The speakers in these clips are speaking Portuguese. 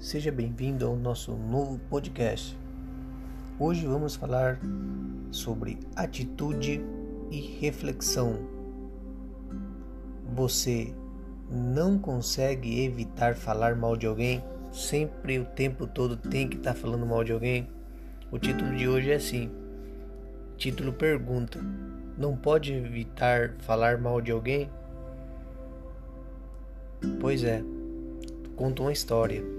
Seja bem-vindo ao nosso novo podcast. Hoje vamos falar sobre atitude e reflexão. Você não consegue evitar falar mal de alguém? Sempre o tempo todo tem que estar tá falando mal de alguém? O título de hoje é assim: Título pergunta: Não pode evitar falar mal de alguém? Pois é, conta uma história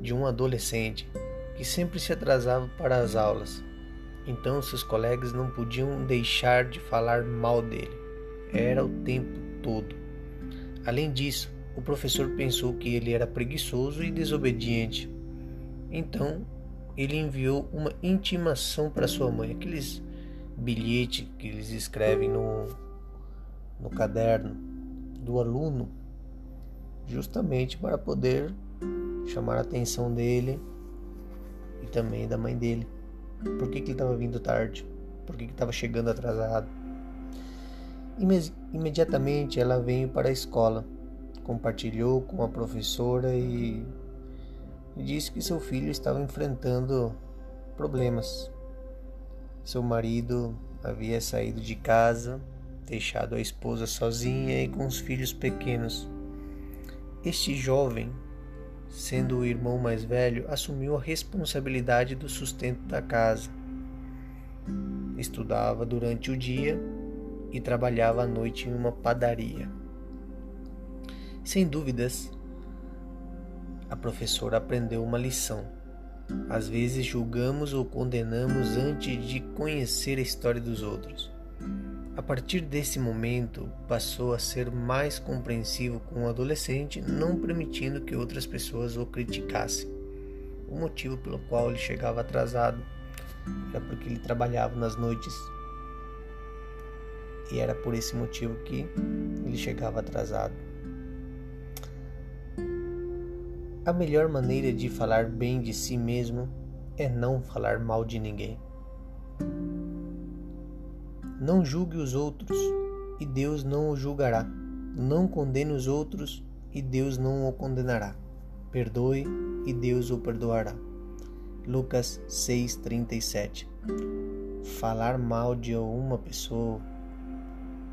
de um adolescente que sempre se atrasava para as aulas. Então seus colegas não podiam deixar de falar mal dele. Era o tempo todo. Além disso, o professor pensou que ele era preguiçoso e desobediente. Então, ele enviou uma intimação para sua mãe, aqueles bilhetes que eles escrevem no, no caderno do aluno justamente para poder chamar a atenção dele e também da mãe dele. Por que, que ele estava vindo tarde? Por que estava chegando atrasado? Imediatamente ela veio para a escola, compartilhou com a professora e disse que seu filho estava enfrentando problemas. Seu marido havia saído de casa, deixado a esposa sozinha e com os filhos pequenos. Este jovem, sendo o irmão mais velho, assumiu a responsabilidade do sustento da casa. Estudava durante o dia e trabalhava à noite em uma padaria. Sem dúvidas, a professora aprendeu uma lição. Às vezes julgamos ou condenamos antes de conhecer a história dos outros. A partir desse momento, passou a ser mais compreensivo com o adolescente, não permitindo que outras pessoas o criticassem. O motivo pelo qual ele chegava atrasado era porque ele trabalhava nas noites. E era por esse motivo que ele chegava atrasado. A melhor maneira de falar bem de si mesmo é não falar mal de ninguém. Não julgue os outros, e Deus não o julgará. Não condene os outros, e Deus não o condenará. Perdoe, e Deus o perdoará. Lucas 6:37. Falar mal de uma pessoa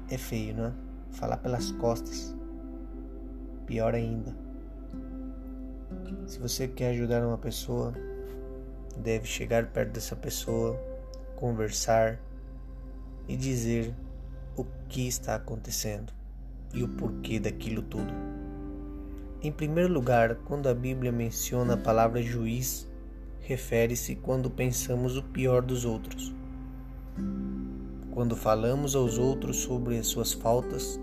é feio, não é? Falar pelas costas. Pior ainda. Se você quer ajudar uma pessoa, deve chegar perto dessa pessoa, conversar, e dizer o que está acontecendo e o porquê daquilo tudo. Em primeiro lugar, quando a Bíblia menciona a palavra juiz, refere-se quando pensamos o pior dos outros. Quando falamos aos outros sobre as suas faltas,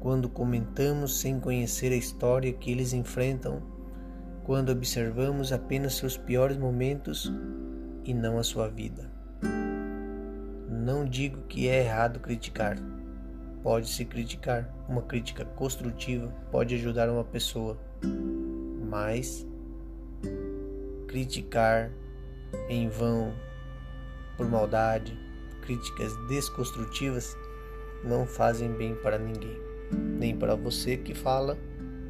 quando comentamos sem conhecer a história que eles enfrentam, quando observamos apenas seus piores momentos e não a sua vida. Não digo que é errado criticar. Pode-se criticar. Uma crítica construtiva pode ajudar uma pessoa. Mas criticar em vão, por maldade, críticas desconstrutivas não fazem bem para ninguém, nem para você que fala,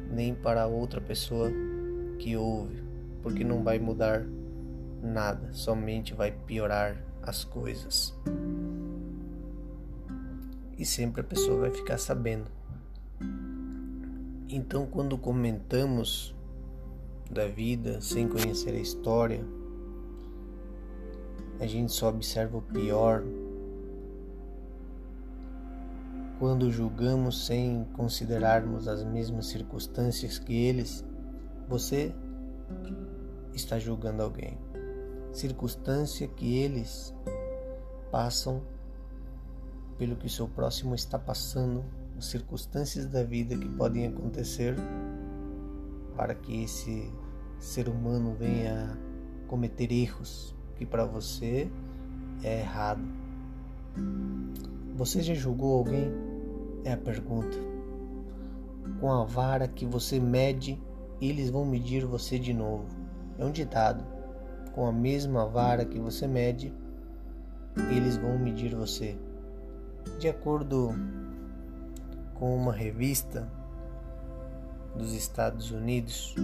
nem para outra pessoa que ouve, porque não vai mudar nada, somente vai piorar as coisas e sempre a pessoa vai ficar sabendo. Então, quando comentamos da vida sem conhecer a história, a gente só observa o pior. Quando julgamos sem considerarmos as mesmas circunstâncias que eles, você está julgando alguém. Circunstância que eles passam pelo que o seu próximo está passando, as circunstâncias da vida que podem acontecer para que esse ser humano venha cometer erros que para você é errado. Você já julgou alguém? É a pergunta. Com a vara que você mede, eles vão medir você de novo. É um ditado. Com a mesma vara que você mede, eles vão medir você. De acordo com uma revista dos Estados Unidos,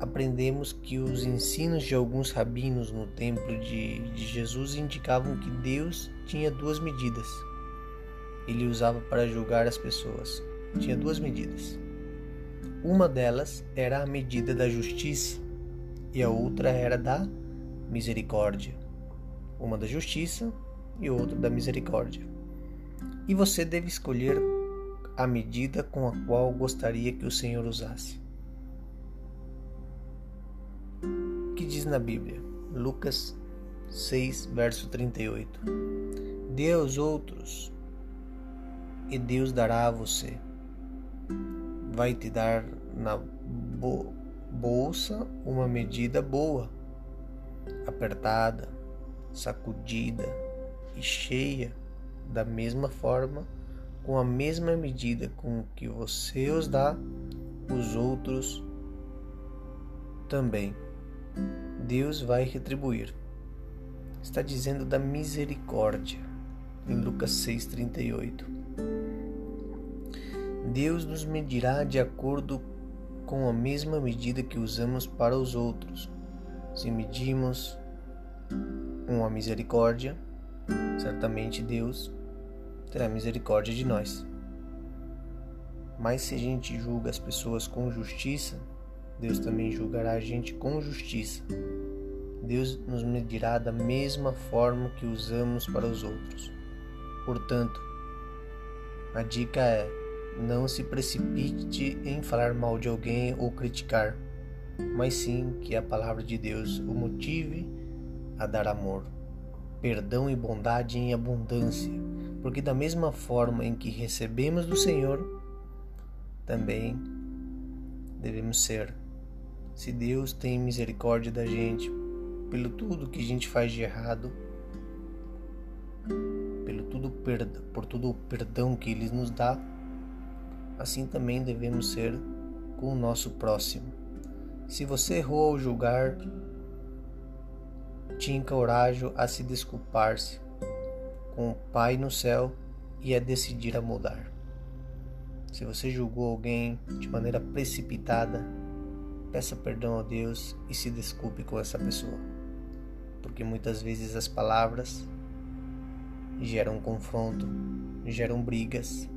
aprendemos que os ensinos de alguns rabinos no templo de, de Jesus indicavam que Deus tinha duas medidas. Ele usava para julgar as pessoas. Tinha duas medidas. Uma delas era a medida da justiça e a outra era da misericórdia. Uma da justiça e outra da misericórdia. E você deve escolher a medida com a qual gostaria que o Senhor usasse. O que diz na Bíblia? Lucas 6, verso 38. Dê aos outros, e Deus dará a você. Vai te dar na bolsa uma medida boa, apertada, sacudida e cheia, da mesma forma, com a mesma medida com que você os dá, os outros também. Deus vai retribuir. Está dizendo da misericórdia em Lucas 6:38. Deus nos medirá de acordo com a mesma medida que usamos para os outros. Se medimos com a misericórdia, certamente Deus terá misericórdia de nós. Mas se a gente julga as pessoas com justiça, Deus também julgará a gente com justiça. Deus nos medirá da mesma forma que usamos para os outros. Portanto, a dica é: não se precipite em falar mal de alguém ou criticar, mas sim que a palavra de Deus o motive a dar amor, perdão e bondade em abundância, porque da mesma forma em que recebemos do Senhor, também devemos ser. Se Deus tem misericórdia da gente pelo tudo que a gente faz de errado, pelo tudo por todo o perdão que Ele nos dá, assim também devemos ser com o nosso próximo. Se você errou ao julgar, te encorajo a se desculpar-se com o Pai no céu e a decidir a mudar. Se você julgou alguém de maneira precipitada, Peça perdão a Deus e se desculpe com essa pessoa, porque muitas vezes as palavras geram confronto, geram brigas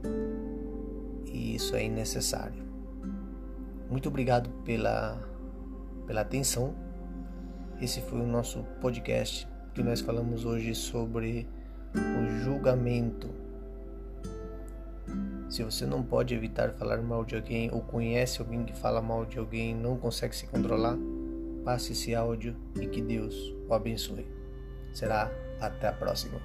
isso é innecessário. Muito obrigado pela, pela atenção. Esse foi o nosso podcast que nós falamos hoje sobre o julgamento se você não pode evitar falar mal de alguém ou conhece alguém que fala mal de alguém e não consegue se controlar, passe esse áudio e que Deus o abençoe. Será até a próxima.